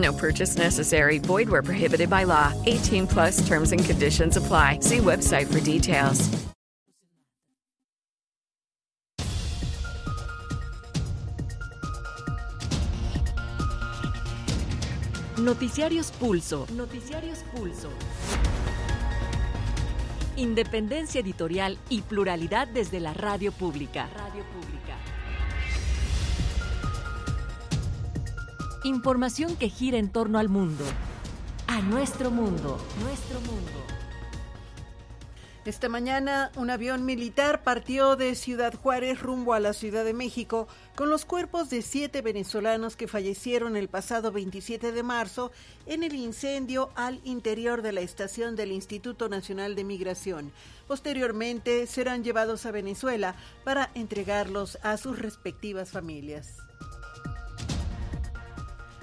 No purchase necessary. Void where prohibited by law. 18 plus terms and conditions apply. See website for details. Noticiarios Pulso. Noticiarios Pulso. Independencia editorial y pluralidad desde la radio pública. Radio pública. Información que gira en torno al mundo. A nuestro mundo. Nuestro mundo. Esta mañana un avión militar partió de Ciudad Juárez rumbo a la Ciudad de México con los cuerpos de siete venezolanos que fallecieron el pasado 27 de marzo en el incendio al interior de la estación del Instituto Nacional de Migración. Posteriormente serán llevados a Venezuela para entregarlos a sus respectivas familias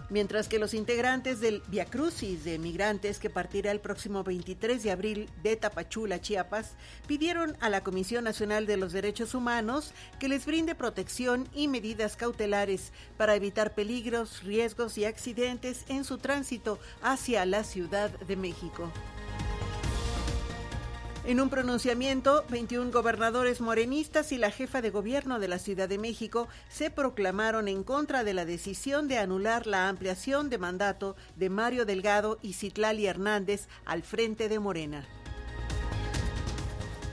mientras que los integrantes del Via Crucis de migrantes que partirá el próximo 23 de abril de Tapachula, Chiapas, pidieron a la Comisión Nacional de los Derechos Humanos que les brinde protección y medidas cautelares para evitar peligros, riesgos y accidentes en su tránsito hacia la Ciudad de México. En un pronunciamiento, 21 gobernadores morenistas y la jefa de gobierno de la Ciudad de México se proclamaron en contra de la decisión de anular la ampliación de mandato de Mario Delgado y Citlali Hernández al frente de Morena.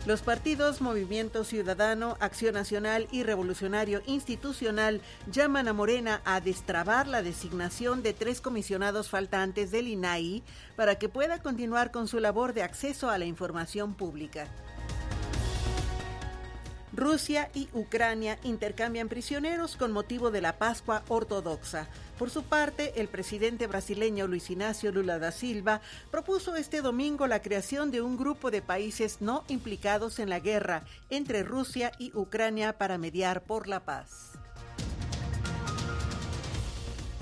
Los partidos Movimiento Ciudadano, Acción Nacional y Revolucionario Institucional llaman a Morena a destrabar la designación de tres comisionados faltantes del INAI para que pueda continuar con su labor de acceso a la información pública. Rusia y Ucrania intercambian prisioneros con motivo de la Pascua Ortodoxa. Por su parte, el presidente brasileño Luis Ignacio Lula da Silva propuso este domingo la creación de un grupo de países no implicados en la guerra entre Rusia y Ucrania para mediar por la paz.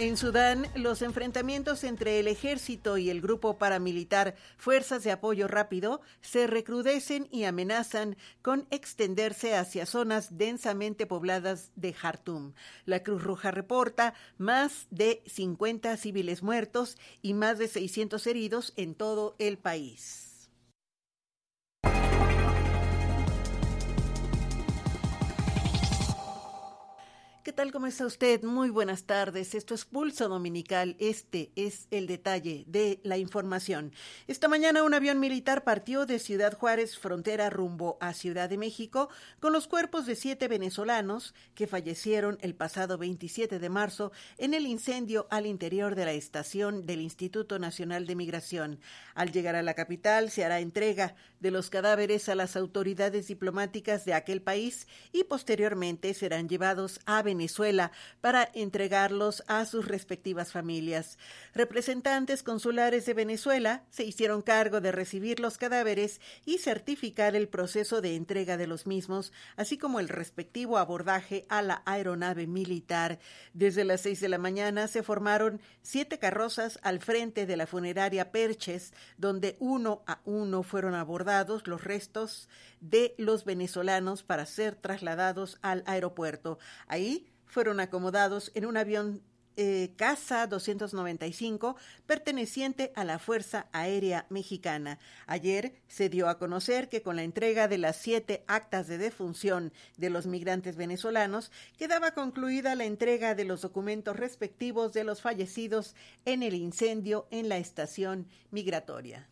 En Sudán, los enfrentamientos entre el ejército y el grupo paramilitar Fuerzas de Apoyo Rápido se recrudecen y amenazan con extenderse hacia zonas densamente pobladas de Jartum. La Cruz Roja reporta más de 50 civiles muertos y más de 600 heridos en todo el país. ¿Qué tal? ¿Cómo está usted? Muy buenas tardes. Esto es Pulso Dominical. Este es el detalle de la información. Esta mañana un avión militar partió de Ciudad Juárez, frontera rumbo a Ciudad de México, con los cuerpos de siete venezolanos que fallecieron el pasado 27 de marzo en el incendio al interior de la estación del Instituto Nacional de Migración. Al llegar a la capital se hará entrega de los cadáveres a las autoridades diplomáticas de aquel país y posteriormente serán llevados a Venezuela para entregarlos a sus respectivas familias. Representantes consulares de Venezuela se hicieron cargo de recibir los cadáveres y certificar el proceso de entrega de los mismos, así como el respectivo abordaje a la aeronave militar. Desde las seis de la mañana se formaron siete carrozas al frente de la funeraria Perches, donde uno a uno fueron abordados los restos de los venezolanos para ser trasladados al aeropuerto. Ahí fueron acomodados en un avión eh, Casa 295 perteneciente a la Fuerza Aérea Mexicana. Ayer se dio a conocer que con la entrega de las siete actas de defunción de los migrantes venezolanos quedaba concluida la entrega de los documentos respectivos de los fallecidos en el incendio en la estación migratoria.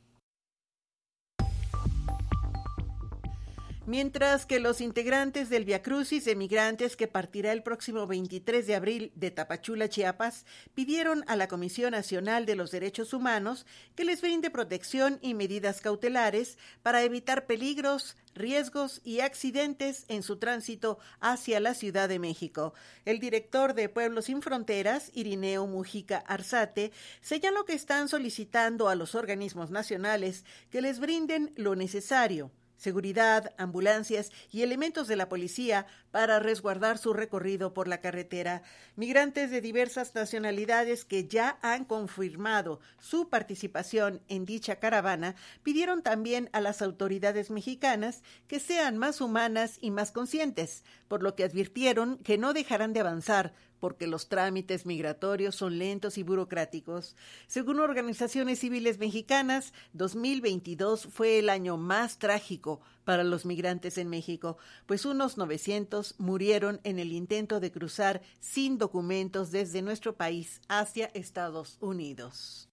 Mientras que los integrantes del Via Crucis de Migrantes que partirá el próximo 23 de abril de Tapachula, Chiapas, pidieron a la Comisión Nacional de los Derechos Humanos que les brinde protección y medidas cautelares para evitar peligros, riesgos y accidentes en su tránsito hacia la Ciudad de México. El director de Pueblos sin Fronteras, Irineo Mujica Arzate, señaló que están solicitando a los organismos nacionales que les brinden lo necesario seguridad, ambulancias y elementos de la policía para resguardar su recorrido por la carretera. Migrantes de diversas nacionalidades que ya han confirmado su participación en dicha caravana pidieron también a las autoridades mexicanas que sean más humanas y más conscientes, por lo que advirtieron que no dejarán de avanzar porque los trámites migratorios son lentos y burocráticos. Según organizaciones civiles mexicanas, 2022 fue el año más trágico para los migrantes en México, pues unos 900 murieron en el intento de cruzar sin documentos desde nuestro país hacia Estados Unidos.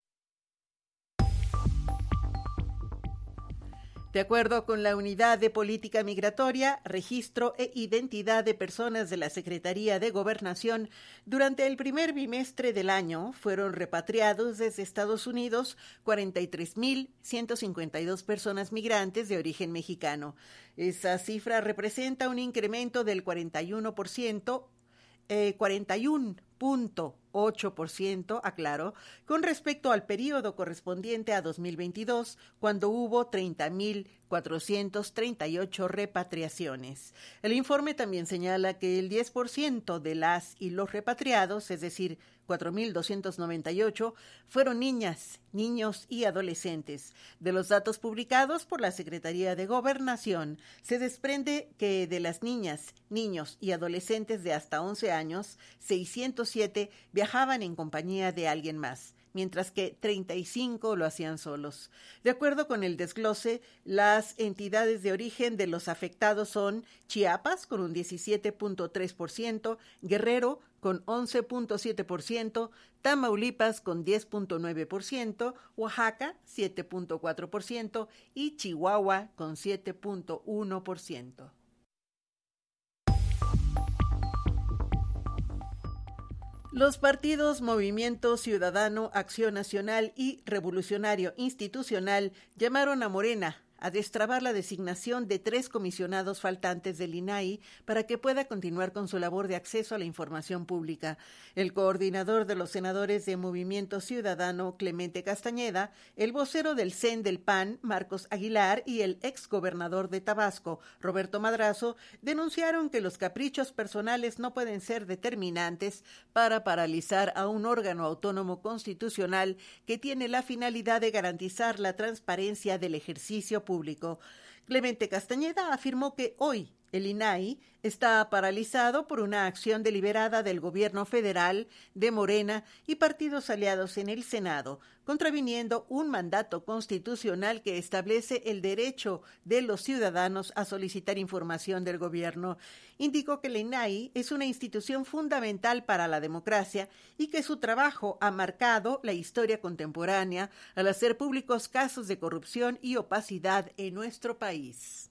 De acuerdo con la Unidad de Política Migratoria, Registro e Identidad de Personas de la Secretaría de Gobernación, durante el primer bimestre del año fueron repatriados desde Estados Unidos 43.152 personas migrantes de origen mexicano. Esa cifra representa un incremento del 41%, eh, 41.8%, aclaro, con respecto al periodo correspondiente a 2022, cuando hubo 30.438 repatriaciones. El informe también señala que el 10% de las y los repatriados, es decir, 4.298 fueron niñas, niños y adolescentes. De los datos publicados por la Secretaría de Gobernación, se desprende que de las niñas, niños y adolescentes de hasta 11 años, 607 viajaban en compañía de alguien más mientras que 35 lo hacían solos. De acuerdo con el desglose, las entidades de origen de los afectados son Chiapas con un 17.3%, Guerrero con 11.7%, Tamaulipas con 10.9%, Oaxaca 7.4% y Chihuahua con 7.1%. Los partidos Movimiento Ciudadano, Acción Nacional y Revolucionario Institucional llamaron a Morena a destrabar la designación de tres comisionados faltantes del INAI para que pueda continuar con su labor de acceso a la información pública. El coordinador de los senadores de Movimiento Ciudadano, Clemente Castañeda, el vocero del CEN del PAN, Marcos Aguilar, y el exgobernador de Tabasco, Roberto Madrazo, denunciaron que los caprichos personales no pueden ser determinantes para paralizar a un órgano autónomo constitucional que tiene la finalidad de garantizar la transparencia del ejercicio público. Clemente Castañeda afirmó que hoy el INAI está paralizado por una acción deliberada del gobierno federal, de Morena y partidos aliados en el Senado, contraviniendo un mandato constitucional que establece el derecho de los ciudadanos a solicitar información del gobierno. Indicó que el INAI es una institución fundamental para la democracia y que su trabajo ha marcado la historia contemporánea al hacer públicos casos de corrupción y opacidad en nuestro país.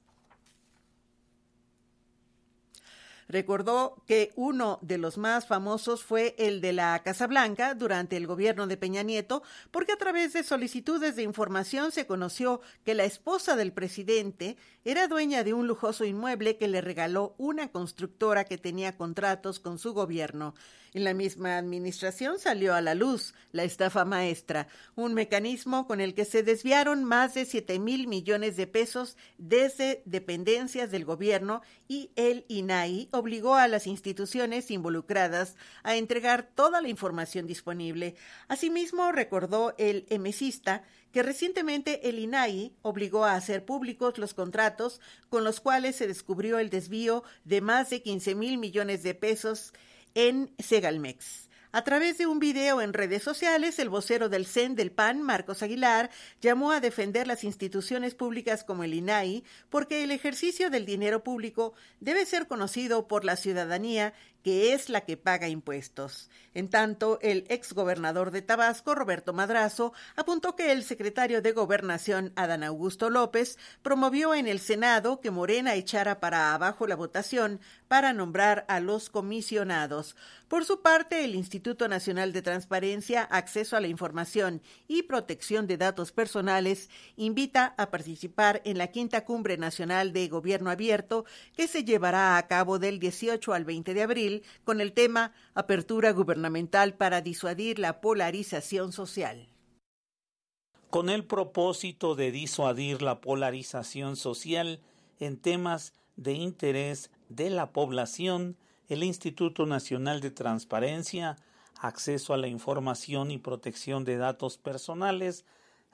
Recordó que uno de los más famosos fue el de la Casa Blanca durante el gobierno de Peña Nieto, porque a través de solicitudes de información se conoció que la esposa del presidente era dueña de un lujoso inmueble que le regaló una constructora que tenía contratos con su gobierno. En la misma administración salió a la luz la estafa maestra, un mecanismo con el que se desviaron más de 7 mil millones de pesos desde dependencias del gobierno y el INAI obligó a las instituciones involucradas a entregar toda la información disponible. Asimismo, recordó el emesista que recientemente el INAI obligó a hacer públicos los contratos con los cuales se descubrió el desvío de más de 15 mil millones de pesos en Segalmex. A través de un video en redes sociales, el vocero del CEN del PAN, Marcos Aguilar, llamó a defender las instituciones públicas como el INAI porque el ejercicio del dinero público debe ser conocido por la ciudadanía que es la que paga impuestos. En tanto, el exgobernador de Tabasco, Roberto Madrazo, apuntó que el secretario de Gobernación, Adán Augusto López, promovió en el Senado que Morena echara para abajo la votación para nombrar a los comisionados. Por su parte, el Instituto Nacional de Transparencia, Acceso a la Información y Protección de Datos Personales invita a participar en la quinta cumbre nacional de Gobierno Abierto que se llevará a cabo del 18 al 20 de abril con el tema Apertura Gubernamental para disuadir la polarización social. Con el propósito de disuadir la polarización social en temas de interés de la población, el Instituto Nacional de Transparencia, Acceso a la Información y Protección de Datos Personales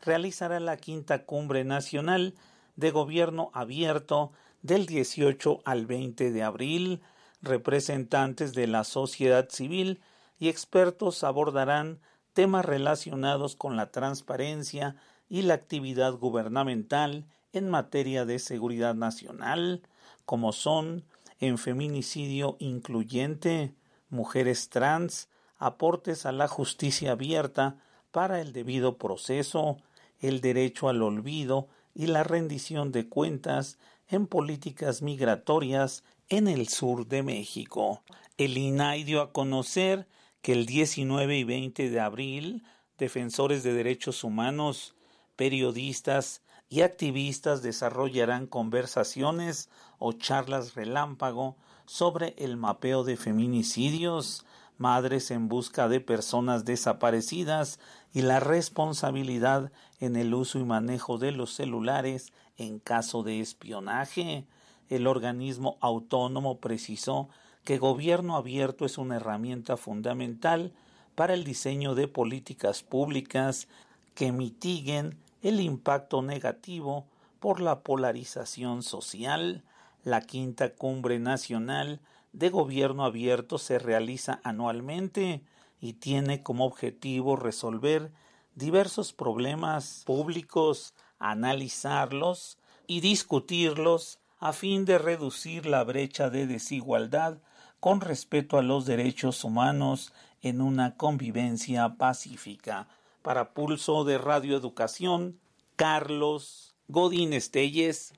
realizará la quinta cumbre nacional de gobierno abierto del 18 al 20 de abril. Representantes de la sociedad civil y expertos abordarán temas relacionados con la transparencia y la actividad gubernamental en materia de seguridad nacional, como son en feminicidio incluyente, mujeres trans, aportes a la justicia abierta para el debido proceso, el derecho al olvido y la rendición de cuentas en políticas migratorias en el sur de México. El INAI dio a conocer que el 19 y 20 de abril defensores de derechos humanos, periodistas y activistas desarrollarán conversaciones o charlas relámpago sobre el mapeo de feminicidios, madres en busca de personas desaparecidas y la responsabilidad en el uso y manejo de los celulares en caso de espionaje. El organismo autónomo precisó que gobierno abierto es una herramienta fundamental para el diseño de políticas públicas que mitiguen el impacto negativo por la polarización social. La quinta cumbre nacional de gobierno abierto se realiza anualmente y tiene como objetivo resolver diversos problemas públicos, analizarlos y discutirlos a fin de reducir la brecha de desigualdad con respeto a los derechos humanos en una convivencia pacífica para Pulso de Radio Educación, Carlos Godín Estelles.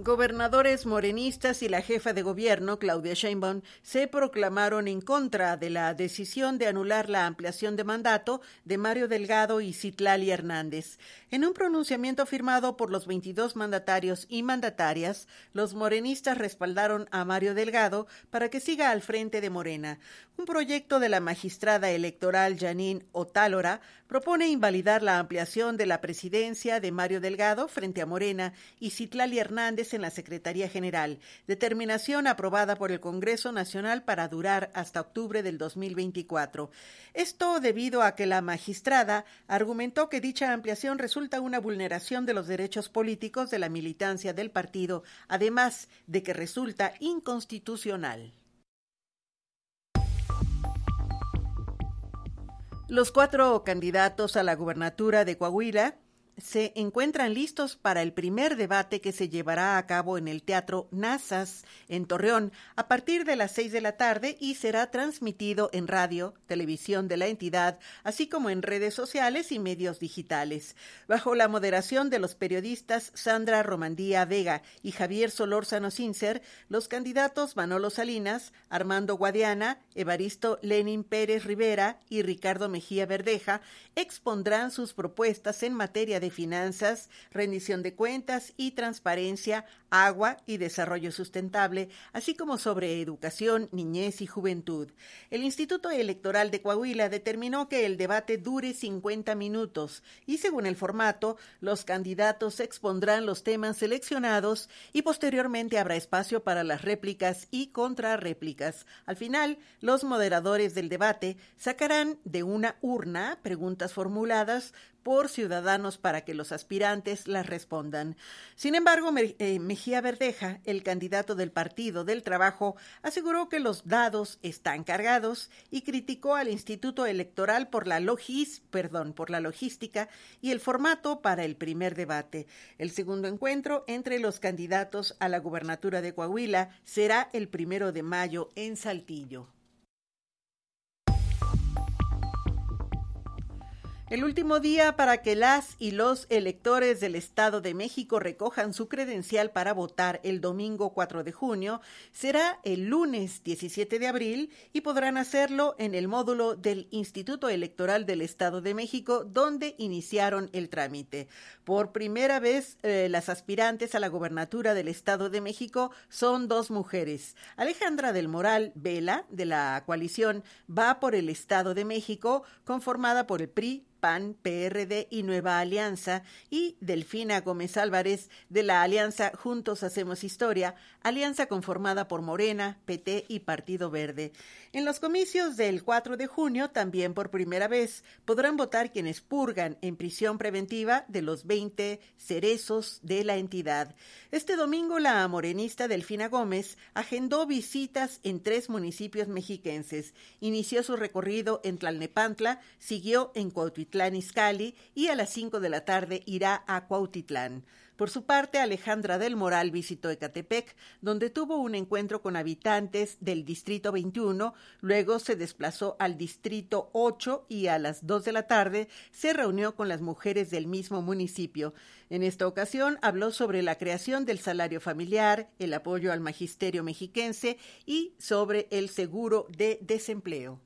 Gobernadores morenistas y la jefa de gobierno, Claudia Sheinbaum, se proclamaron en contra de la decisión de anular la ampliación de mandato de Mario Delgado y Citlali Hernández. En un pronunciamiento firmado por los 22 mandatarios y mandatarias, los morenistas respaldaron a Mario Delgado para que siga al frente de Morena. Un proyecto de la magistrada electoral Janine Otálora propone invalidar la ampliación de la presidencia de Mario Delgado frente a Morena y Citlali Hernández en la Secretaría General, determinación aprobada por el Congreso Nacional para durar hasta octubre del 2024. Esto debido a que la magistrada argumentó que dicha ampliación resulta una vulneración de los derechos políticos de la militancia del partido, además de que resulta inconstitucional. Los cuatro candidatos a la gubernatura de Coahuila se encuentran listos para el primer debate que se llevará a cabo en el Teatro Nazas en Torreón a partir de las seis de la tarde y será transmitido en radio, televisión de la entidad, así como en redes sociales y medios digitales. Bajo la moderación de los periodistas Sandra Romandía Vega y Javier Solórzano Sincer, los candidatos Manolo Salinas, Armando Guadiana, Evaristo Lenin Pérez Rivera y Ricardo Mejía Verdeja expondrán sus propuestas en materia de finanzas, rendición de cuentas y transparencia, agua y desarrollo sustentable, así como sobre educación, niñez y juventud. El Instituto Electoral de Coahuila determinó que el debate dure 50 minutos y según el formato, los candidatos expondrán los temas seleccionados y posteriormente habrá espacio para las réplicas y contrarréplicas. Al final, los moderadores del debate sacarán de una urna preguntas formuladas por ciudadanos para que los aspirantes las respondan. Sin embargo, eh, Mejía Verdeja, el candidato del Partido del Trabajo, aseguró que los dados están cargados y criticó al Instituto Electoral por la, logis, perdón, por la logística y el formato para el primer debate. El segundo encuentro entre los candidatos a la gubernatura de Coahuila será el primero de mayo en Saltillo. El último día para que las y los electores del Estado de México recojan su credencial para votar el domingo 4 de junio será el lunes 17 de abril y podrán hacerlo en el módulo del Instituto Electoral del Estado de México donde iniciaron el trámite. Por primera vez, eh, las aspirantes a la gobernatura del Estado de México son dos mujeres. Alejandra del Moral Vela, de la coalición Va por el Estado de México, conformada por el PRI, PAN, PRD y Nueva Alianza, y Delfina Gómez Álvarez de la Alianza Juntos Hacemos Historia, alianza conformada por Morena, PT y Partido Verde. En los comicios del 4 de junio, también por primera vez, podrán votar quienes purgan en prisión preventiva de los 20 cerezos de la entidad. Este domingo, la morenista Delfina Gómez agendó visitas en tres municipios mexiquenses. Inició su recorrido en Tlalnepantla, siguió en Cuautitlán Izcalli y a las 5 de la tarde irá a Cuautitlán. Por su parte, Alejandra del Moral visitó Ecatepec, donde tuvo un encuentro con habitantes del Distrito 21, luego se desplazó al Distrito 8 y a las 2 de la tarde se reunió con las mujeres del mismo municipio. En esta ocasión habló sobre la creación del salario familiar, el apoyo al magisterio mexiquense y sobre el seguro de desempleo.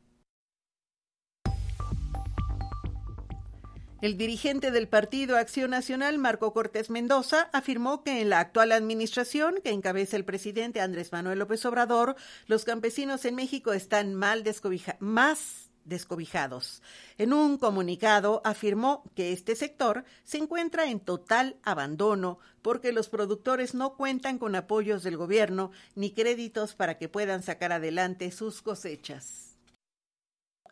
El dirigente del Partido Acción Nacional, Marco Cortés Mendoza, afirmó que en la actual administración que encabeza el presidente Andrés Manuel López Obrador, los campesinos en México están más descobijados. En un comunicado afirmó que este sector se encuentra en total abandono porque los productores no cuentan con apoyos del gobierno ni créditos para que puedan sacar adelante sus cosechas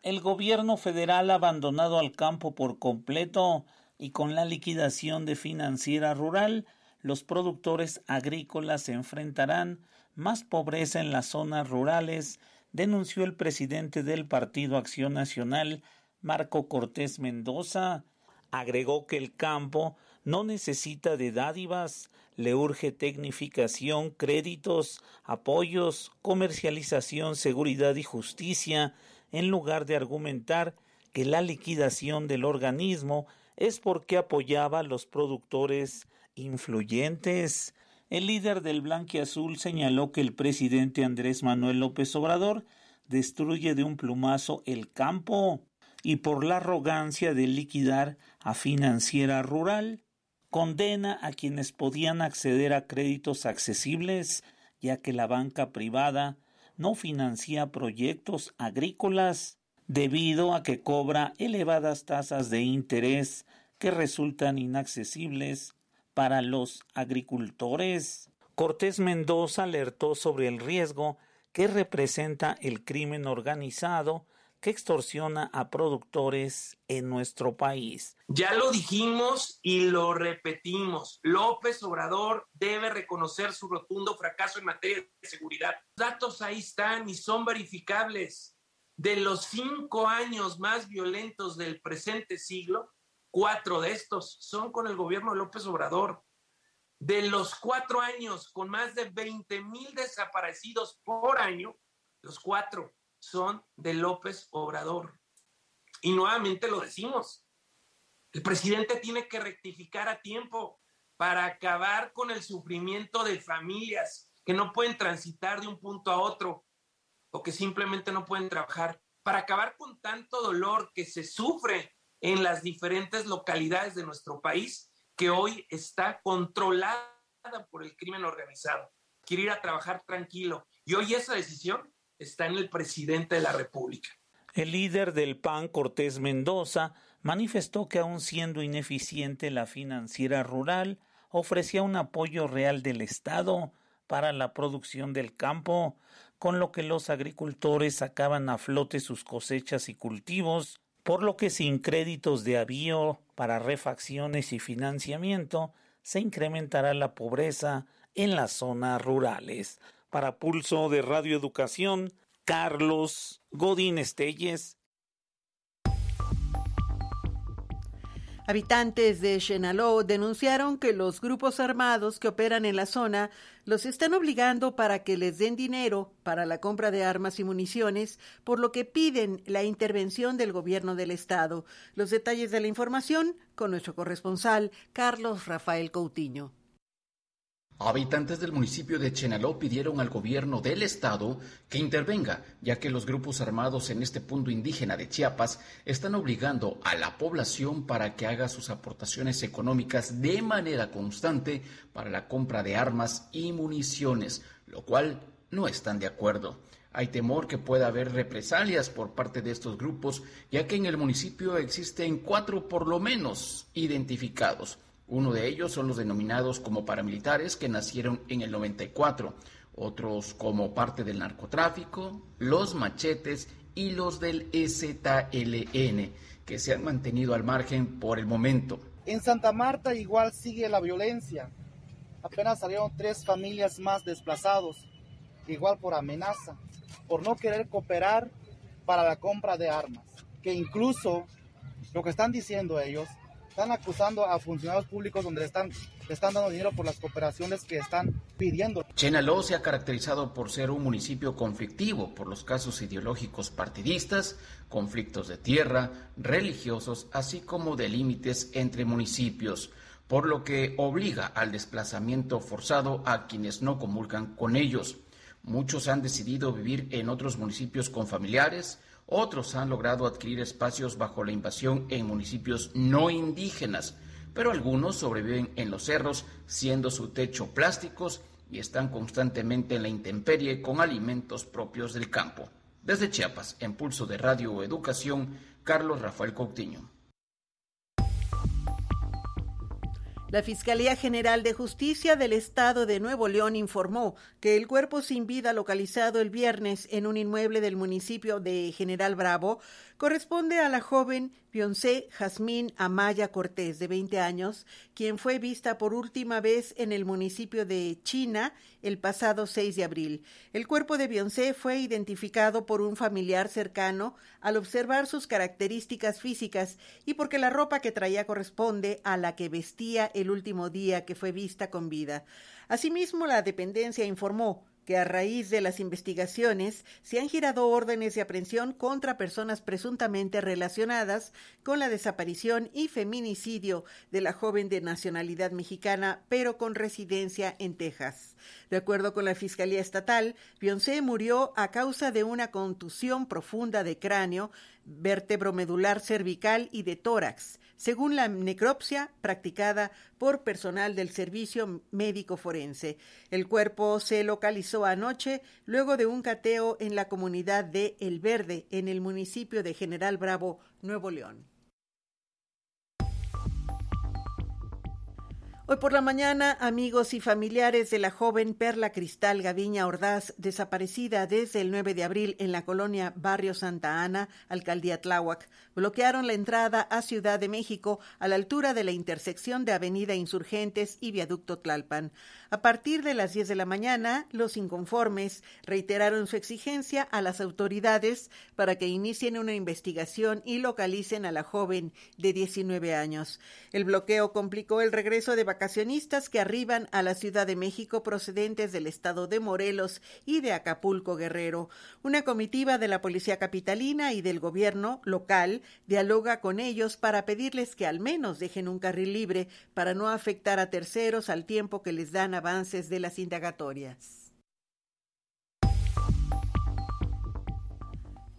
el gobierno federal ha abandonado al campo por completo y con la liquidación de financiera rural, los productores agrícolas enfrentarán más pobreza en las zonas rurales, denunció el presidente del Partido Acción Nacional, Marco Cortés Mendoza. Agregó que el campo no necesita de dádivas, le urge tecnificación, créditos, apoyos, comercialización, seguridad y justicia, en lugar de argumentar que la liquidación del organismo es porque apoyaba a los productores influyentes. El líder del Blanquiazul señaló que el presidente Andrés Manuel López Obrador destruye de un plumazo el campo y por la arrogancia de liquidar a financiera rural, condena a quienes podían acceder a créditos accesibles, ya que la banca privada no financia proyectos agrícolas debido a que cobra elevadas tasas de interés que resultan inaccesibles para los agricultores. Cortés Mendoza alertó sobre el riesgo que representa el crimen organizado que extorsiona a productores en nuestro país. Ya lo dijimos y lo repetimos. López Obrador debe reconocer su rotundo fracaso en materia de seguridad. Los datos ahí están y son verificables. De los cinco años más violentos del presente siglo, cuatro de estos son con el gobierno de López Obrador. De los cuatro años con más de 20 mil desaparecidos por año, los cuatro son de López Obrador. Y nuevamente lo decimos, el presidente tiene que rectificar a tiempo para acabar con el sufrimiento de familias que no pueden transitar de un punto a otro o que simplemente no pueden trabajar, para acabar con tanto dolor que se sufre en las diferentes localidades de nuestro país que hoy está controlada por el crimen organizado. Quiere ir a trabajar tranquilo. Y hoy esa decisión está en el presidente de la República. El líder del PAN, Cortés Mendoza, manifestó que aun siendo ineficiente la financiera rural, ofrecía un apoyo real del Estado para la producción del campo, con lo que los agricultores sacaban a flote sus cosechas y cultivos, por lo que sin créditos de avío para refacciones y financiamiento se incrementará la pobreza en las zonas rurales. Para Pulso de Radio Educación, Carlos Godín Estelles. Habitantes de Chenaló denunciaron que los grupos armados que operan en la zona los están obligando para que les den dinero para la compra de armas y municiones, por lo que piden la intervención del gobierno del estado. Los detalles de la información con nuestro corresponsal Carlos Rafael Coutinho. Habitantes del municipio de Chenaló pidieron al gobierno del estado que intervenga, ya que los grupos armados en este punto indígena de Chiapas están obligando a la población para que haga sus aportaciones económicas de manera constante para la compra de armas y municiones, lo cual no están de acuerdo. Hay temor que pueda haber represalias por parte de estos grupos, ya que en el municipio existen cuatro por lo menos identificados uno de ellos son los denominados como paramilitares que nacieron en el 94, otros como parte del narcotráfico, los machetes y los del EZLN, que se han mantenido al margen por el momento. En Santa Marta igual sigue la violencia. Apenas salieron tres familias más desplazados, igual por amenaza, por no querer cooperar para la compra de armas, que incluso lo que están diciendo ellos están acusando a funcionarios públicos donde están, están dando dinero por las cooperaciones que están pidiendo. Chenaló se ha caracterizado por ser un municipio conflictivo por los casos ideológicos partidistas, conflictos de tierra, religiosos, así como de límites entre municipios, por lo que obliga al desplazamiento forzado a quienes no comulgan con ellos. Muchos han decidido vivir en otros municipios con familiares, otros han logrado adquirir espacios bajo la invasión en municipios no indígenas, pero algunos sobreviven en los cerros, siendo su techo plásticos y están constantemente en la intemperie con alimentos propios del campo. Desde Chiapas, en pulso de Radio Educación, Carlos Rafael Coutinho. La Fiscalía General de Justicia del Estado de Nuevo León informó que el cuerpo sin vida localizado el viernes en un inmueble del municipio de General Bravo corresponde a la joven Beyoncé Jazmín Amaya Cortés, de 20 años, quien fue vista por última vez en el municipio de China el pasado 6 de abril. El cuerpo de Beyoncé fue identificado por un familiar cercano al observar sus características físicas y porque la ropa que traía corresponde a la que vestía último día que fue vista con vida. Asimismo, la dependencia informó que a raíz de las investigaciones se han girado órdenes de aprehensión contra personas presuntamente relacionadas con la desaparición y feminicidio de la joven de nacionalidad mexicana, pero con residencia en Texas. De acuerdo con la Fiscalía Estatal, Beyoncé murió a causa de una contusión profunda de cráneo, vértebro medular cervical y de tórax según la necropsia practicada por personal del Servicio Médico Forense. El cuerpo se localizó anoche luego de un cateo en la comunidad de El Verde, en el municipio de General Bravo, Nuevo León. Hoy por la mañana, amigos y familiares de la joven Perla Cristal Gaviña Ordaz, desaparecida desde el 9 de abril en la colonia Barrio Santa Ana, Alcaldía Tláhuac, bloquearon la entrada a Ciudad de México a la altura de la intersección de Avenida Insurgentes y Viaducto Tlalpan. A partir de las 10 de la mañana, los inconformes reiteraron su exigencia a las autoridades para que inicien una investigación y localicen a la joven de 19 años. El bloqueo complicó el regreso de vacacionistas que arriban a la Ciudad de México procedentes del estado de Morelos y de Acapulco Guerrero. Una comitiva de la Policía Capitalina y del gobierno local dialoga con ellos para pedirles que al menos dejen un carril libre para no afectar a terceros al tiempo que les dan avances de las indagatorias.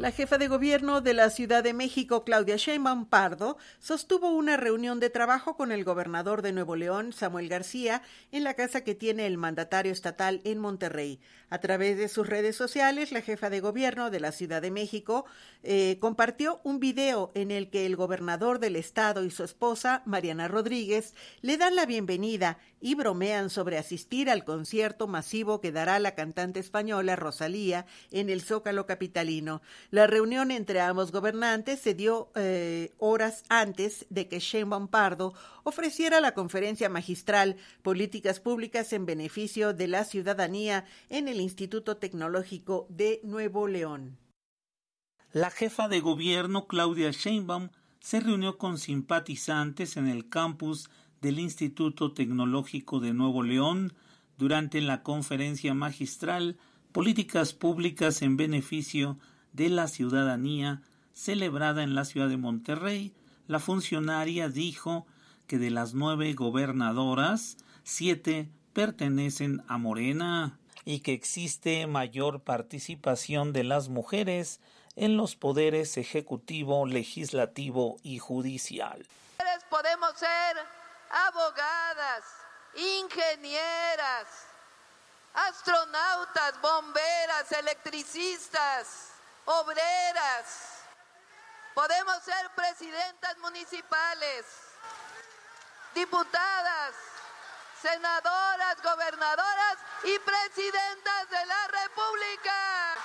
La jefa de gobierno de la Ciudad de México, Claudia Sheinbaum Pardo, sostuvo una reunión de trabajo con el gobernador de Nuevo León, Samuel García, en la casa que tiene el mandatario estatal en Monterrey. A través de sus redes sociales, la jefa de gobierno de la Ciudad de México eh, compartió un video en el que el gobernador del estado y su esposa, Mariana Rodríguez, le dan la bienvenida y bromean sobre asistir al concierto masivo que dará la cantante española Rosalía en el Zócalo capitalino. La reunión entre ambos gobernantes se dio eh, horas antes de que Sheinbaum Pardo ofreciera la conferencia magistral Políticas Públicas en beneficio de la ciudadanía en el Instituto Tecnológico de Nuevo León. La jefa de gobierno Claudia Sheinbaum se reunió con simpatizantes en el campus del Instituto Tecnológico de Nuevo León durante la conferencia magistral Políticas Públicas en Beneficio de la Ciudadanía celebrada en la ciudad de Monterrey, la funcionaria dijo que de las nueve gobernadoras, siete pertenecen a Morena y que existe mayor participación de las mujeres en los poderes ejecutivo, legislativo y judicial. Podemos ser abogadas, ingenieras, astronautas, bomberas, electricistas, obreras. Podemos ser presidentas municipales, diputadas, senadoras, gobernadoras y presidentas de la República.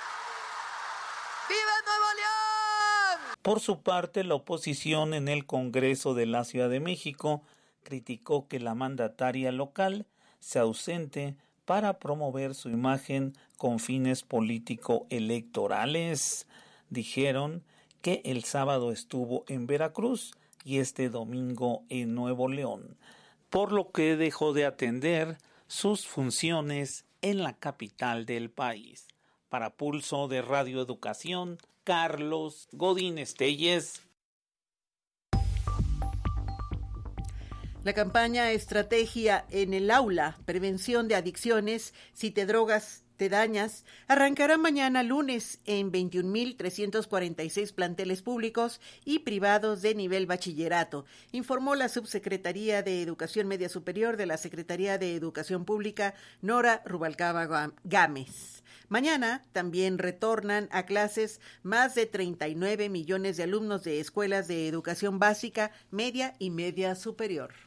¡Viva Nuevo León! Por su parte, la oposición en el Congreso de la Ciudad de México criticó que la mandataria local se ausente para promover su imagen con fines político-electorales. Dijeron que el sábado estuvo en Veracruz y este domingo en Nuevo León, por lo que dejó de atender sus funciones en la capital del país. Para Pulso de Radio Educación, Carlos Godín Estelles. La campaña Estrategia en el Aula, Prevención de Adicciones, si te drogas, te dañas, arrancará mañana lunes en 21.346 planteles públicos y privados de nivel bachillerato, informó la Subsecretaría de Educación Media Superior de la Secretaría de Educación Pública, Nora Rubalcaba Gámez. Mañana también retornan a clases más de 39 millones de alumnos de escuelas de educación básica, media y media superior.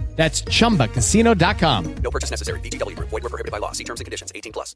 That's chumbacasino.com. No purchase necessary. BGW. Void were prohibited by law. See terms and conditions 18 plus.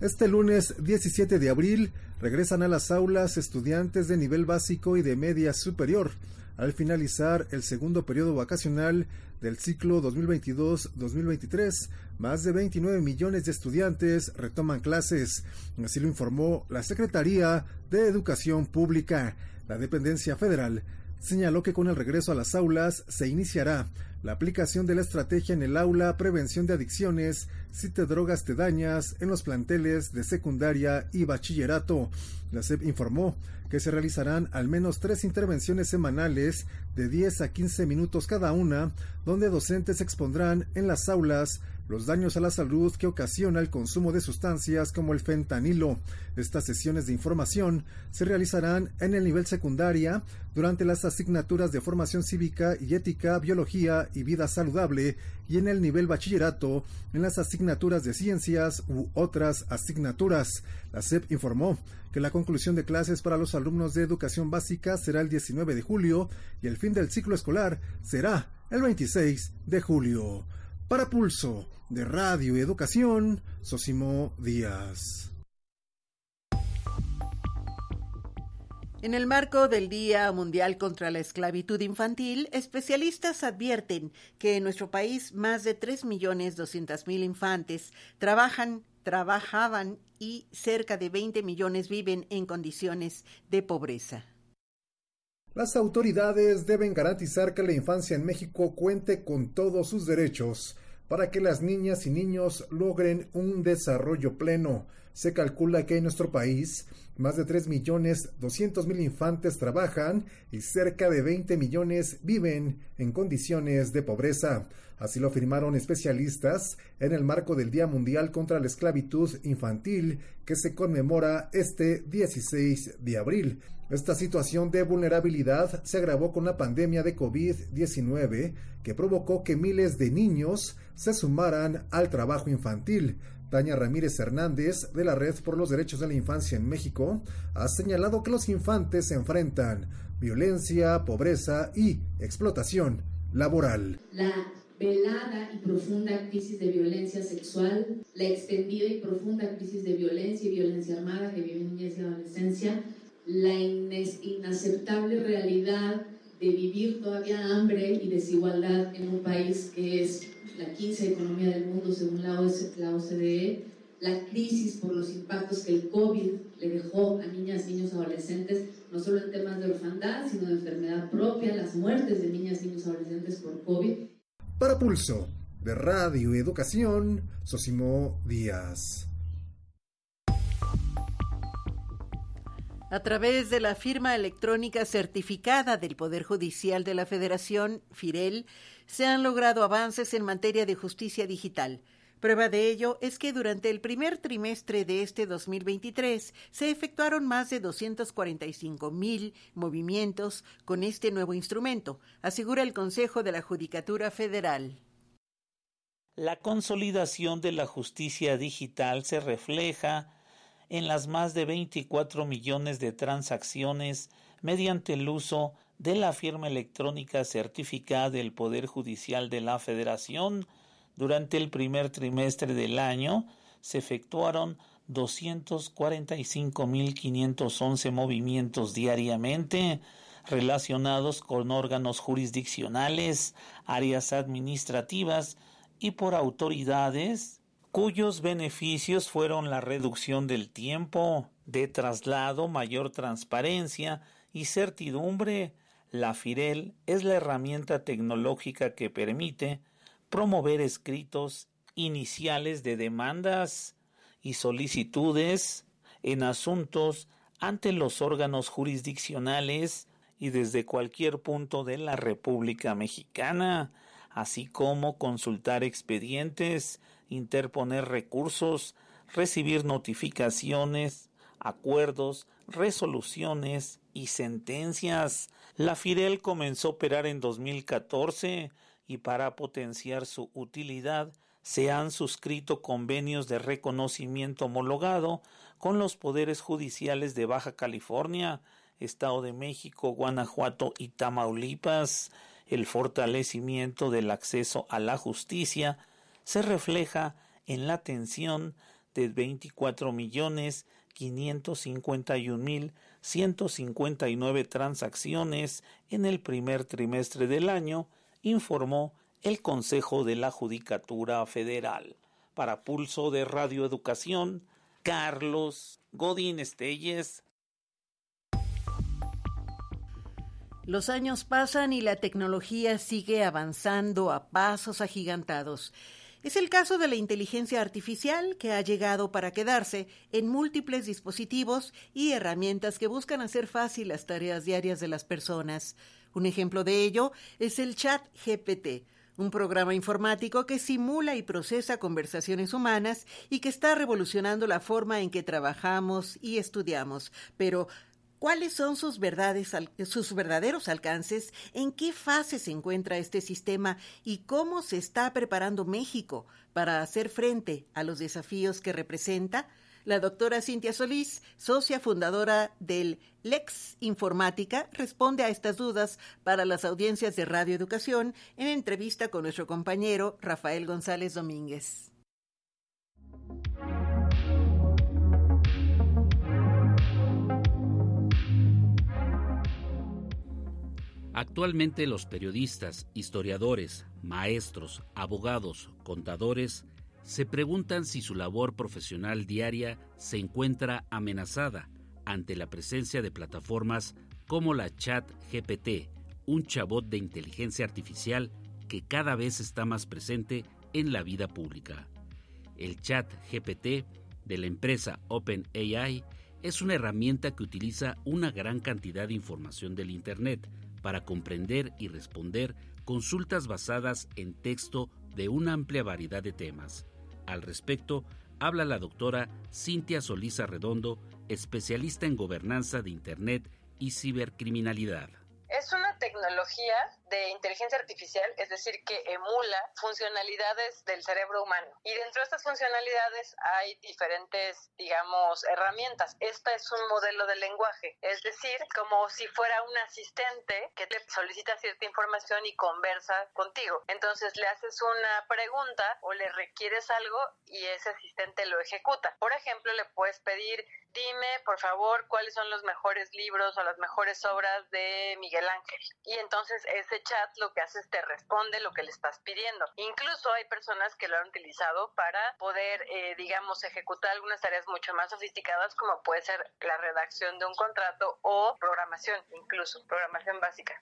Este lunes 17 de abril regresan a las aulas estudiantes de nivel básico y de media superior al finalizar el segundo periodo vacacional del ciclo 2022-2023. Más de 29 millones de estudiantes retoman clases, así lo informó la Secretaría de Educación Pública. La dependencia federal señaló que con el regreso a las aulas se iniciará la aplicación de la estrategia en el aula prevención de adicciones si te drogas te dañas en los planteles de secundaria y bachillerato. La SEP informó que se realizarán al menos tres intervenciones semanales de 10 a 15 minutos cada una, donde docentes expondrán en las aulas los daños a la salud que ocasiona el consumo de sustancias como el fentanilo. Estas sesiones de información se realizarán en el nivel secundaria durante las asignaturas de formación cívica y ética, biología y vida saludable y en el nivel bachillerato en las asignaturas de ciencias u otras asignaturas. La SEP informó que la conclusión de clases para los alumnos de educación básica será el 19 de julio y el fin del ciclo escolar será el 26 de julio. Para Pulso de Radio y Educación, Sosimo Díaz. En el marco del Día Mundial contra la Esclavitud Infantil, especialistas advierten que en nuestro país más de 3.200.000 infantes trabajan, trabajaban y cerca de 20 millones viven en condiciones de pobreza. Las autoridades deben garantizar que la infancia en México cuente con todos sus derechos para que las niñas y niños logren un desarrollo pleno. Se calcula que en nuestro país más de 3 millones 200 mil infantes trabajan y cerca de 20 millones viven en condiciones de pobreza. Así lo afirmaron especialistas en el marco del Día Mundial contra la Esclavitud Infantil que se conmemora este 16 de abril. Esta situación de vulnerabilidad se agravó con la pandemia de COVID-19 que provocó que miles de niños se sumaran al trabajo infantil. Tania Ramírez Hernández, de la Red por los Derechos de la Infancia en México, ha señalado que los infantes se enfrentan violencia, pobreza y explotación laboral. Velada y profunda crisis de violencia sexual, la extendida y profunda crisis de violencia y violencia armada que viven niñas y adolescencia, la inaceptable realidad de vivir todavía hambre y desigualdad en un país que es la quinta economía del mundo según la OCDE, la crisis por los impactos que el COVID le dejó a niñas, niños, adolescentes, no solo en temas de orfandad, sino de enfermedad propia, las muertes de niñas, niños, adolescentes por COVID para Pulso de Radio Educación, Sosimo Díaz. A través de la firma electrónica certificada del Poder Judicial de la Federación, FIREL, se han logrado avances en materia de justicia digital. Prueba de ello es que durante el primer trimestre de este 2023 se efectuaron más de 245 mil movimientos con este nuevo instrumento, asegura el Consejo de la Judicatura Federal. La consolidación de la justicia digital se refleja en las más de 24 millones de transacciones mediante el uso de la firma electrónica certificada del Poder Judicial de la Federación, durante el primer trimestre del año se efectuaron 245.511 movimientos diariamente relacionados con órganos jurisdiccionales, áreas administrativas y por autoridades cuyos beneficios fueron la reducción del tiempo de traslado, mayor transparencia y certidumbre. La FIREL es la herramienta tecnológica que permite promover escritos iniciales de demandas y solicitudes en asuntos ante los órganos jurisdiccionales y desde cualquier punto de la República Mexicana, así como consultar expedientes, interponer recursos, recibir notificaciones, acuerdos, resoluciones y sentencias. La Firel comenzó a operar en 2014 y para potenciar su utilidad se han suscrito convenios de reconocimiento homologado con los poderes judiciales de Baja California, Estado de México, Guanajuato y Tamaulipas. El fortalecimiento del acceso a la justicia se refleja en la atención de 24 millones 551 mil 159 transacciones en el primer trimestre del año informó el Consejo de la Judicatura Federal. Para Pulso de Radio Educación, Carlos Godín Estelles. Los años pasan y la tecnología sigue avanzando a pasos agigantados. Es el caso de la inteligencia artificial que ha llegado para quedarse en múltiples dispositivos y herramientas que buscan hacer fácil las tareas diarias de las personas. Un ejemplo de ello es el chat GPT, un programa informático que simula y procesa conversaciones humanas y que está revolucionando la forma en que trabajamos y estudiamos. Pero, ¿cuáles son sus, verdades, sus verdaderos alcances? ¿En qué fase se encuentra este sistema? ¿Y cómo se está preparando México para hacer frente a los desafíos que representa? La doctora Cintia Solís, socia fundadora del Lex Informática, responde a estas dudas para las audiencias de Radio Educación en entrevista con nuestro compañero Rafael González Domínguez. Actualmente los periodistas, historiadores, maestros, abogados, contadores, se preguntan si su labor profesional diaria se encuentra amenazada ante la presencia de plataformas como la Chat GPT, un chabot de inteligencia artificial que cada vez está más presente en la vida pública. El Chat GPT de la empresa OpenAI es una herramienta que utiliza una gran cantidad de información del Internet para comprender y responder consultas basadas en texto de una amplia variedad de temas. Al respecto, habla la doctora Cintia Solís Redondo, especialista en gobernanza de Internet y cibercriminalidad. Es una tecnología de inteligencia artificial, es decir, que emula funcionalidades del cerebro humano. Y dentro de estas funcionalidades hay diferentes, digamos, herramientas. Esta es un modelo de lenguaje, es decir, como si fuera un asistente que te solicita cierta información y conversa contigo. Entonces le haces una pregunta o le requieres algo y ese asistente lo ejecuta. Por ejemplo, le puedes pedir dime por favor cuáles son los mejores libros o las mejores obras de Miguel Ángel. Y entonces ese chat lo que hace es te responde lo que le estás pidiendo. Incluso hay personas que lo han utilizado para poder, eh, digamos, ejecutar algunas tareas mucho más sofisticadas como puede ser la redacción de un contrato o programación, incluso programación básica.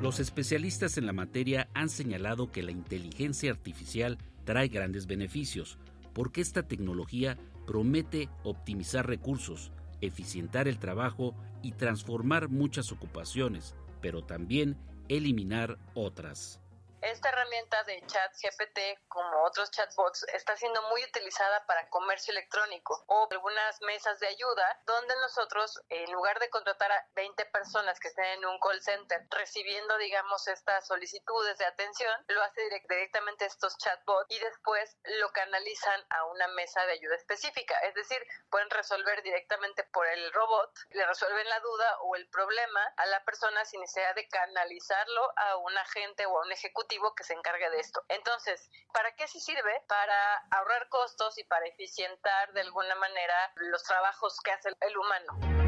Los especialistas en la materia han señalado que la inteligencia artificial trae grandes beneficios, porque esta tecnología promete optimizar recursos, eficientar el trabajo y transformar muchas ocupaciones, pero también eliminar otras. Esta herramienta de chat GPT, como otros chatbots, está siendo muy utilizada para comercio electrónico o algunas mesas de ayuda donde nosotros, en lugar de contratar a 20 personas que estén en un call center recibiendo, digamos, estas solicitudes de atención, lo hace directamente estos chatbots y después lo canalizan a una mesa de ayuda específica. Es decir, pueden resolver directamente por el robot, le resuelven la duda o el problema a la persona sin necesidad de canalizarlo a un agente o a un ejecutivo que se encargue de esto. Entonces, ¿para qué sí sirve? Para ahorrar costos y para eficientar de alguna manera los trabajos que hace el humano.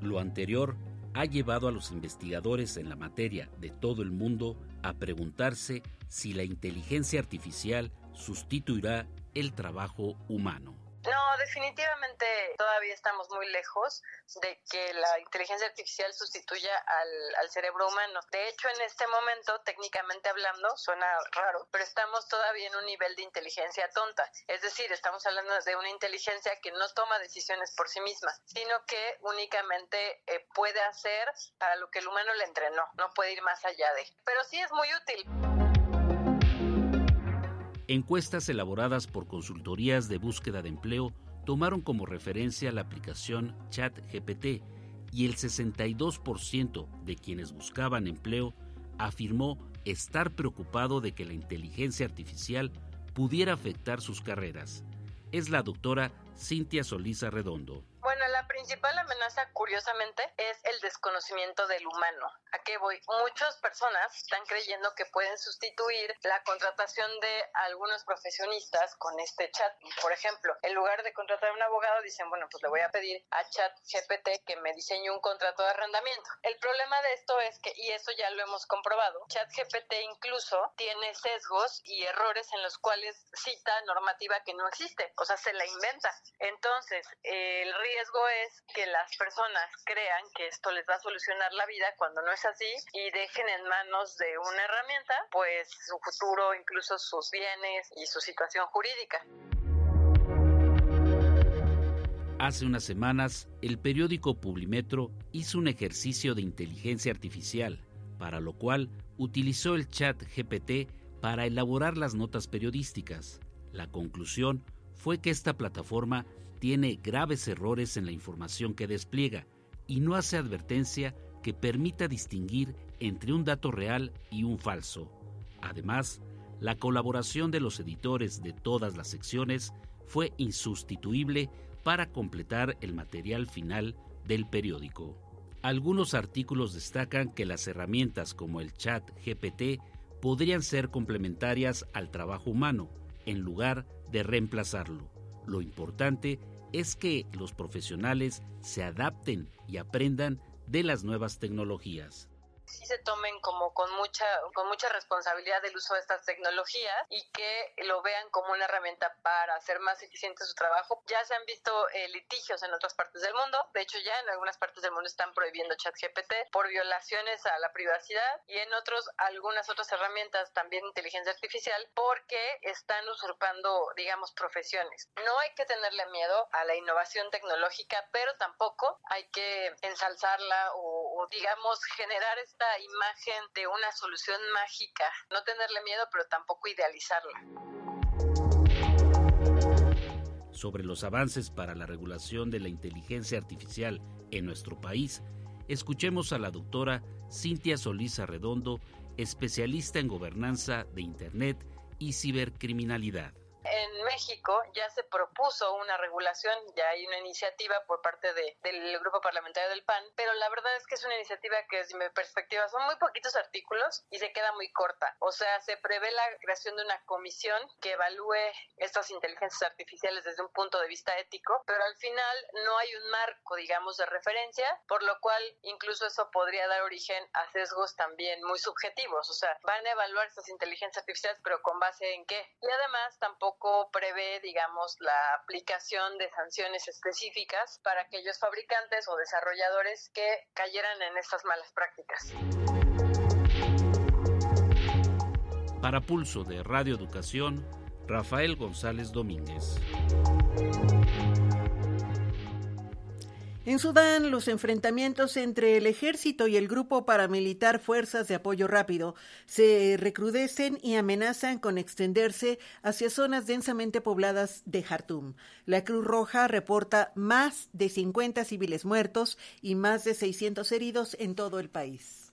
Lo anterior ha llevado a los investigadores en la materia de todo el mundo a preguntarse si la inteligencia artificial sustituirá el trabajo humano. No, definitivamente todavía estamos muy lejos de que la inteligencia artificial sustituya al, cerebro humano. De hecho, en este momento, técnicamente hablando, suena raro, pero estamos todavía en un nivel de inteligencia tonta. Es decir, estamos hablando de una inteligencia que no toma decisiones por sí misma, sino que únicamente eh, puede hacer para lo que el humano le entrenó, no puede ir más allá de. Pero sí es muy útil. Encuestas elaboradas por consultorías de búsqueda de empleo tomaron como referencia la aplicación ChatGPT y el 62% de quienes buscaban empleo afirmó estar preocupado de que la inteligencia artificial pudiera afectar sus carreras. Es la doctora Cintia Solís Redondo. Bueno, la principal amenaza, curiosamente, es el desconocimiento del humano. ¿A qué voy? Muchas personas están creyendo que pueden sustituir la contratación de algunos profesionistas con este chat. Por ejemplo, en lugar de contratar a un abogado, dicen, bueno, pues le voy a pedir a chat GPT que me diseñe un contrato de arrendamiento. El problema de esto es que, y eso ya lo hemos comprobado, chat GPT incluso tiene sesgos y errores en los cuales cita normativa que no existe, o sea, se la inventa. Entonces, el riesgo es que las personas crean que esto les va a solucionar la vida cuando no así y dejen en manos de una herramienta pues su futuro, incluso sus bienes y su situación jurídica. Hace unas semanas, el periódico Publimetro hizo un ejercicio de inteligencia artificial, para lo cual utilizó el chat GPT para elaborar las notas periodísticas. La conclusión fue que esta plataforma tiene graves errores en la información que despliega y no hace advertencia que permita distinguir entre un dato real y un falso. Además, la colaboración de los editores de todas las secciones fue insustituible para completar el material final del periódico. Algunos artículos destacan que las herramientas como el chat GPT podrían ser complementarias al trabajo humano, en lugar de reemplazarlo. Lo importante es que los profesionales se adapten y aprendan de las nuevas tecnologías. Sí se tomen como con mucha, con mucha responsabilidad del uso de estas tecnologías y que lo vean como una herramienta para hacer más eficiente su trabajo. Ya se han visto eh, litigios en otras partes del mundo, de hecho ya en algunas partes del mundo están prohibiendo ChatGPT por violaciones a la privacidad y en otros algunas otras herramientas también inteligencia artificial porque están usurpando, digamos, profesiones. No hay que tenerle miedo a la innovación tecnológica, pero tampoco hay que ensalzarla o, o digamos generar esta imagen de una solución mágica. No tenerle miedo, pero tampoco idealizarla. Sobre los avances para la regulación de la inteligencia artificial en nuestro país, escuchemos a la doctora Cintia Solís Arredondo, especialista en gobernanza de Internet y cibercriminalidad en México ya se propuso una regulación, ya hay una iniciativa por parte de, del grupo parlamentario del PAN, pero la verdad es que es una iniciativa que desde mi perspectiva son muy poquitos artículos y se queda muy corta. O sea, se prevé la creación de una comisión que evalúe estas inteligencias artificiales desde un punto de vista ético, pero al final no hay un marco, digamos, de referencia, por lo cual incluso eso podría dar origen a sesgos también muy subjetivos. O sea, van a evaluar estas inteligencias artificiales, pero con base en qué. Y además tampoco prevé, digamos, la aplicación de sanciones específicas para aquellos fabricantes o desarrolladores que cayeran en estas malas prácticas. Para Pulso de Radio Educación, Rafael González Domínguez. En Sudán, los enfrentamientos entre el ejército y el grupo paramilitar Fuerzas de Apoyo Rápido se recrudecen y amenazan con extenderse hacia zonas densamente pobladas de Jartum. La Cruz Roja reporta más de 50 civiles muertos y más de 600 heridos en todo el país.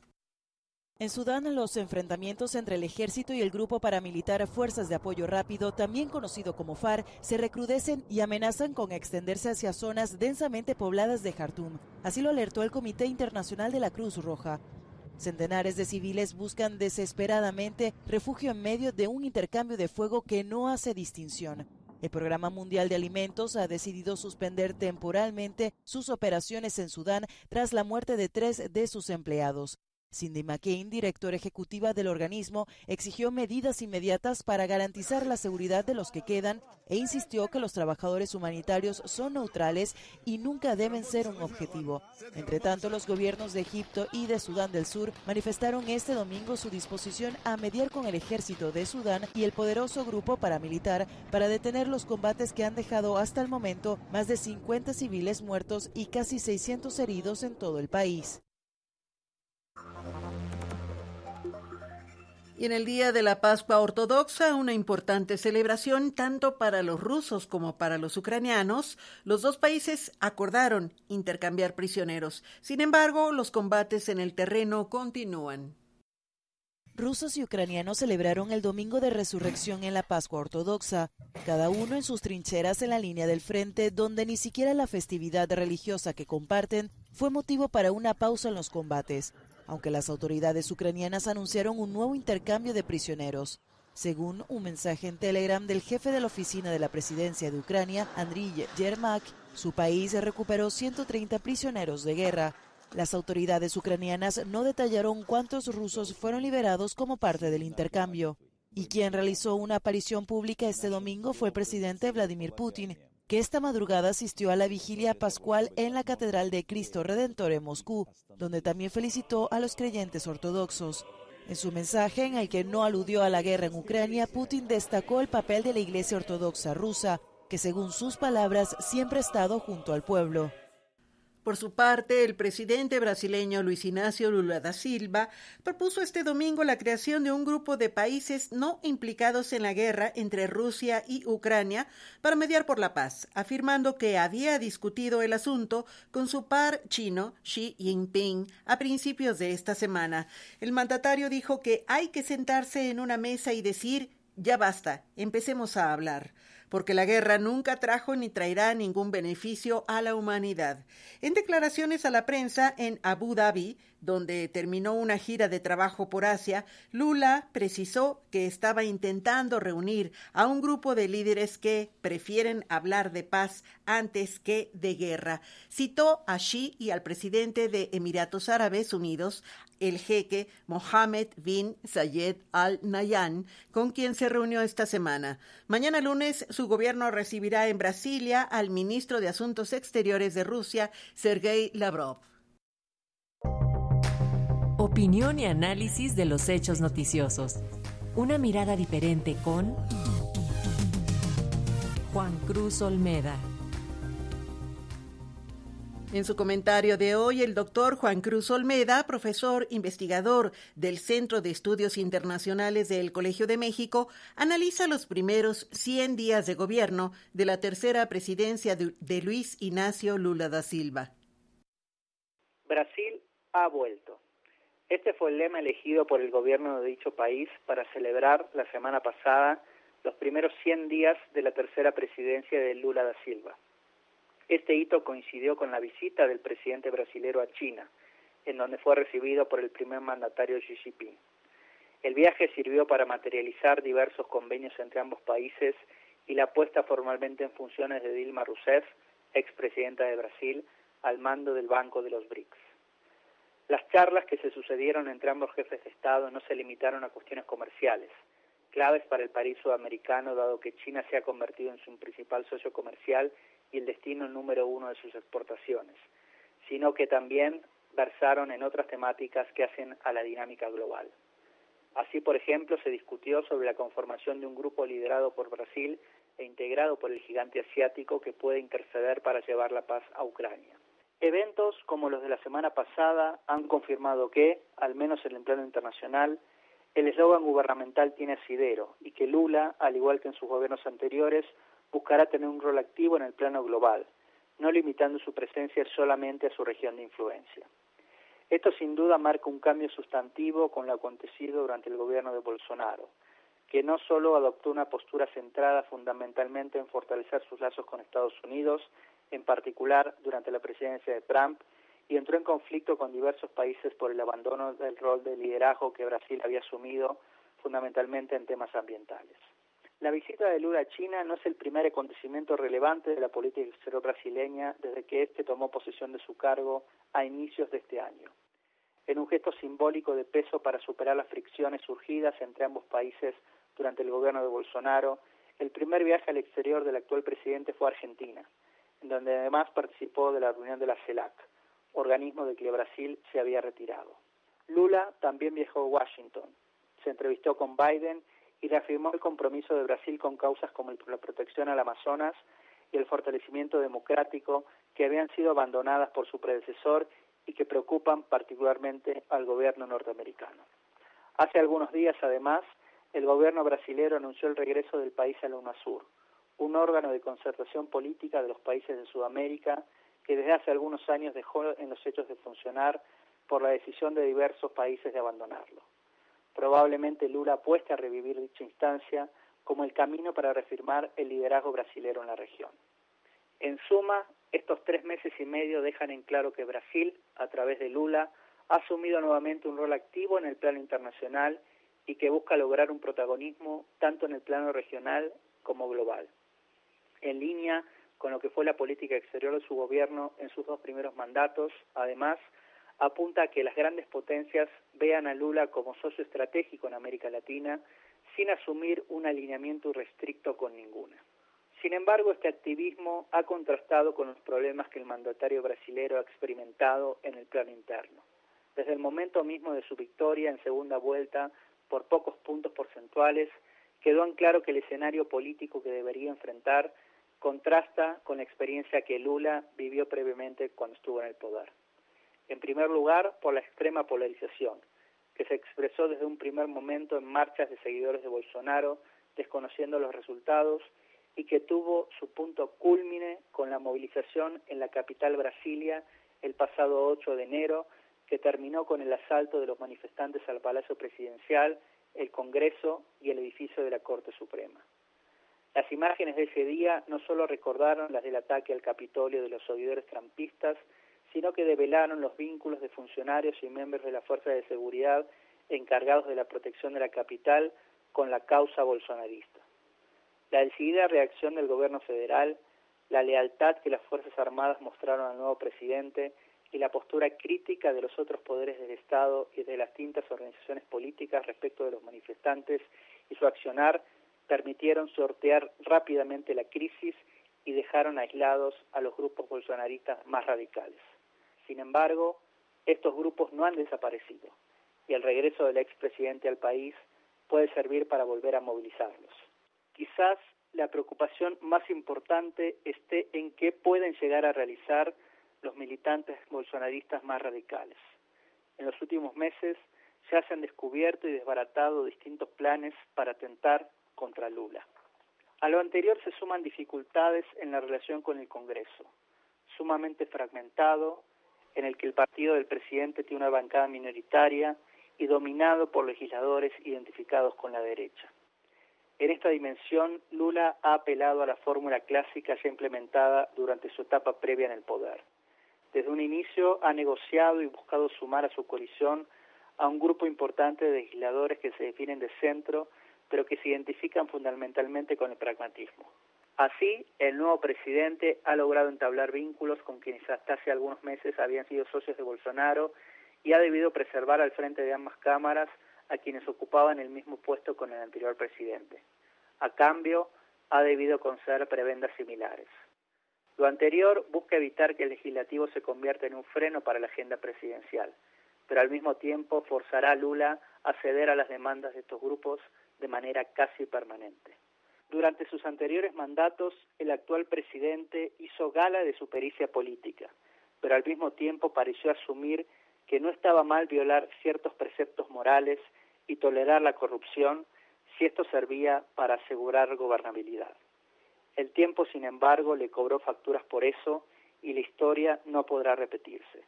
En Sudán, los enfrentamientos entre el ejército y el grupo paramilitar Fuerzas de Apoyo Rápido, también conocido como FARC, se recrudecen y amenazan con extenderse hacia zonas densamente pobladas de Jartum. Así lo alertó el Comité Internacional de la Cruz Roja. Centenares de civiles buscan desesperadamente refugio en medio de un intercambio de fuego que no hace distinción. El Programa Mundial de Alimentos ha decidido suspender temporalmente sus operaciones en Sudán tras la muerte de tres de sus empleados. Cindy McCain, directora ejecutiva del organismo, exigió medidas inmediatas para garantizar la seguridad de los que quedan e insistió que los trabajadores humanitarios son neutrales y nunca deben ser un objetivo. Entre tanto, los gobiernos de Egipto y de Sudán del Sur manifestaron este domingo su disposición a mediar con el ejército de Sudán y el poderoso grupo paramilitar para detener los combates que han dejado hasta el momento más de 50 civiles muertos y casi 600 heridos en todo el país. Y en el Día de la Pascua Ortodoxa, una importante celebración tanto para los rusos como para los ucranianos, los dos países acordaron intercambiar prisioneros. Sin embargo, los combates en el terreno continúan. Rusos y ucranianos celebraron el domingo de resurrección en la Pascua Ortodoxa, cada uno en sus trincheras en la línea del frente, donde ni siquiera la festividad religiosa que comparten fue motivo para una pausa en los combates aunque las autoridades ucranianas anunciaron un nuevo intercambio de prisioneros. Según un mensaje en Telegram del jefe de la oficina de la presidencia de Ucrania, Andriy Yermak, su país recuperó 130 prisioneros de guerra. Las autoridades ucranianas no detallaron cuántos rusos fueron liberados como parte del intercambio. Y quien realizó una aparición pública este domingo fue el presidente Vladimir Putin, que esta madrugada asistió a la vigilia pascual en la Catedral de Cristo Redentor en Moscú, donde también felicitó a los creyentes ortodoxos. En su mensaje, en el que no aludió a la guerra en Ucrania, Putin destacó el papel de la Iglesia Ortodoxa rusa, que según sus palabras siempre ha estado junto al pueblo. Por su parte, el presidente brasileño Luis Ignacio Lula da Silva propuso este domingo la creación de un grupo de países no implicados en la guerra entre Rusia y Ucrania para mediar por la paz, afirmando que había discutido el asunto con su par chino Xi Jinping a principios de esta semana. El mandatario dijo que hay que sentarse en una mesa y decir ya basta, empecemos a hablar. Porque la guerra nunca trajo ni traerá ningún beneficio a la humanidad. En declaraciones a la prensa en Abu Dhabi, donde terminó una gira de trabajo por Asia, Lula precisó que estaba intentando reunir a un grupo de líderes que prefieren hablar de paz antes que de guerra. Citó a Xi y al presidente de Emiratos Árabes Unidos, el jeque Mohammed bin Zayed Al Nahyan, con quien se reunió esta semana. Mañana lunes, su gobierno recibirá en Brasilia al ministro de Asuntos Exteriores de Rusia, Sergei Lavrov. Opinión y análisis de los hechos noticiosos. Una mirada diferente con Juan Cruz Olmeda. En su comentario de hoy, el doctor Juan Cruz Olmeda, profesor investigador del Centro de Estudios Internacionales del Colegio de México, analiza los primeros 100 días de gobierno de la tercera presidencia de Luis Ignacio Lula da Silva. Brasil ha vuelto. Este fue el lema elegido por el gobierno de dicho país para celebrar la semana pasada los primeros 100 días de la tercera presidencia de Lula da Silva. Este hito coincidió con la visita del presidente brasilero a China, en donde fue recibido por el primer mandatario Xi Jinping. El viaje sirvió para materializar diversos convenios entre ambos países y la puesta formalmente en funciones de Dilma Rousseff, expresidenta de Brasil, al mando del Banco de los BRICS. Las charlas que se sucedieron entre ambos jefes de Estado no se limitaron a cuestiones comerciales, claves para el país sudamericano dado que China se ha convertido en su principal socio comercial y el destino número uno de sus exportaciones, sino que también versaron en otras temáticas que hacen a la dinámica global. Así, por ejemplo, se discutió sobre la conformación de un grupo liderado por Brasil e integrado por el gigante asiático que puede interceder para llevar la paz a Ucrania. Eventos como los de la semana pasada han confirmado que, al menos en el plano internacional, el eslogan gubernamental tiene asidero y que Lula, al igual que en sus gobiernos anteriores, buscará tener un rol activo en el plano global, no limitando su presencia solamente a su región de influencia. Esto sin duda marca un cambio sustantivo con lo acontecido durante el gobierno de Bolsonaro, que no solo adoptó una postura centrada fundamentalmente en fortalecer sus lazos con Estados Unidos, en particular durante la presidencia de Trump, y entró en conflicto con diversos países por el abandono del rol de liderazgo que Brasil había asumido fundamentalmente en temas ambientales. La visita de Lula a China no es el primer acontecimiento relevante de la política exterior brasileña desde que éste tomó posesión de su cargo a inicios de este año. En un gesto simbólico de peso para superar las fricciones surgidas entre ambos países durante el gobierno de Bolsonaro, el primer viaje al exterior del actual presidente fue a Argentina, en donde además participó de la reunión de la CELAC, organismo de que Brasil se había retirado. Lula también viajó a Washington, se entrevistó con Biden y reafirmó el compromiso de Brasil con causas como la protección al Amazonas y el fortalecimiento democrático que habían sido abandonadas por su predecesor y que preocupan particularmente al gobierno norteamericano. Hace algunos días, además, el gobierno brasilero anunció el regreso del país a la UNASUR, un órgano de concertación política de los países de Sudamérica que desde hace algunos años dejó en los hechos de funcionar por la decisión de diversos países de abandonarlo. Probablemente Lula apueste a revivir dicha instancia como el camino para reafirmar el liderazgo brasilero en la región. En suma, estos tres meses y medio dejan en claro que Brasil, a través de Lula, ha asumido nuevamente un rol activo en el plano internacional y que busca lograr un protagonismo tanto en el plano regional como global. En línea con lo que fue la política exterior de su gobierno en sus dos primeros mandatos, además, apunta a que las grandes potencias vean a Lula como socio estratégico en América Latina sin asumir un alineamiento restricto con ninguna. Sin embargo, este activismo ha contrastado con los problemas que el mandatario brasilero ha experimentado en el plano interno. Desde el momento mismo de su victoria en segunda vuelta, por pocos puntos porcentuales, quedó en claro que el escenario político que debería enfrentar contrasta con la experiencia que Lula vivió previamente cuando estuvo en el poder. En primer lugar, por la extrema polarización, que se expresó desde un primer momento en marchas de seguidores de Bolsonaro, desconociendo los resultados, y que tuvo su punto culmine con la movilización en la capital Brasilia el pasado 8 de enero, que terminó con el asalto de los manifestantes al Palacio Presidencial, el Congreso y el edificio de la Corte Suprema. Las imágenes de ese día no solo recordaron las del ataque al Capitolio de los seguidores trampistas, sino que develaron los vínculos de funcionarios y miembros de la Fuerza de Seguridad encargados de la protección de la capital con la causa bolsonarista. La decidida reacción del gobierno federal, la lealtad que las Fuerzas Armadas mostraron al nuevo presidente y la postura crítica de los otros poderes del Estado y de las distintas organizaciones políticas respecto de los manifestantes y su accionar permitieron sortear rápidamente la crisis y dejaron aislados a los grupos bolsonaristas más radicales. Sin embargo, estos grupos no han desaparecido y el regreso del expresidente al país puede servir para volver a movilizarlos. Quizás la preocupación más importante esté en qué pueden llegar a realizar los militantes bolsonaristas más radicales. En los últimos meses ya se han descubierto y desbaratado distintos planes para atentar contra Lula. A lo anterior se suman dificultades en la relación con el Congreso, sumamente fragmentado, en el que el partido del presidente tiene una bancada minoritaria y dominado por legisladores identificados con la derecha. En esta dimensión, Lula ha apelado a la fórmula clásica ya implementada durante su etapa previa en el poder. Desde un inicio ha negociado y buscado sumar a su coalición a un grupo importante de legisladores que se definen de centro pero que se identifican fundamentalmente con el pragmatismo. Así, el nuevo presidente ha logrado entablar vínculos con quienes hasta hace algunos meses habían sido socios de Bolsonaro y ha debido preservar al frente de ambas cámaras a quienes ocupaban el mismo puesto con el anterior presidente. A cambio, ha debido conceder prebendas similares. Lo anterior busca evitar que el legislativo se convierta en un freno para la agenda presidencial, pero al mismo tiempo forzará a Lula a ceder a las demandas de estos grupos de manera casi permanente. Durante sus anteriores mandatos, el actual presidente hizo gala de su pericia política, pero al mismo tiempo pareció asumir que no estaba mal violar ciertos preceptos morales y tolerar la corrupción si esto servía para asegurar gobernabilidad. El tiempo, sin embargo, le cobró facturas por eso y la historia no podrá repetirse.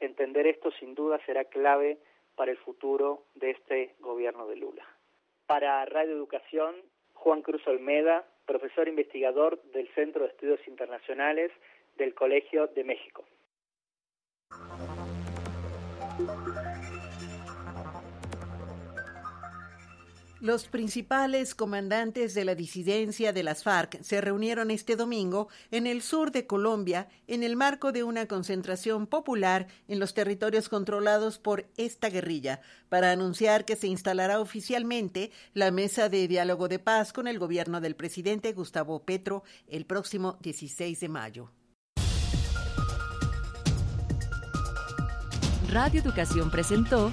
Entender esto sin duda será clave para el futuro de este gobierno de Lula. Para Radio Educación, Juan Cruz Olmeda, profesor investigador del Centro de Estudios Internacionales del Colegio de México. Los principales comandantes de la disidencia de las FARC se reunieron este domingo en el sur de Colombia en el marco de una concentración popular en los territorios controlados por esta guerrilla para anunciar que se instalará oficialmente la mesa de diálogo de paz con el gobierno del presidente Gustavo Petro el próximo 16 de mayo. Radio Educación presentó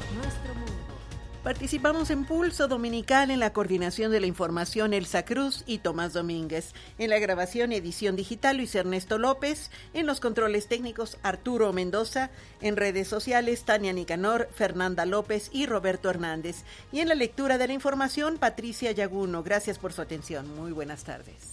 Participamos en Pulso Dominical en la coordinación de la información Elsa Cruz y Tomás Domínguez. En la grabación y edición digital Luis Ernesto López. En los controles técnicos Arturo Mendoza. En redes sociales Tania Nicanor, Fernanda López y Roberto Hernández. Y en la lectura de la información Patricia Yaguno. Gracias por su atención. Muy buenas tardes.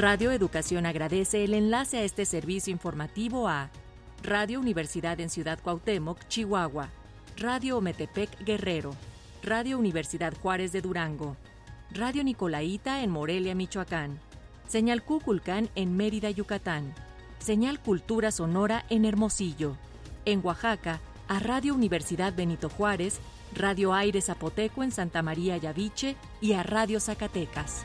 Radio Educación agradece el enlace a este servicio informativo a Radio Universidad en Ciudad Cuauhtémoc, Chihuahua, Radio Ometepec Guerrero, Radio Universidad Juárez de Durango, Radio Nicolaita en Morelia, Michoacán, Señal Cuculcán en Mérida, Yucatán, Señal Cultura Sonora en Hermosillo, en Oaxaca, a Radio Universidad Benito Juárez, Radio Aire Zapoteco en Santa María Yaviche y a Radio Zacatecas.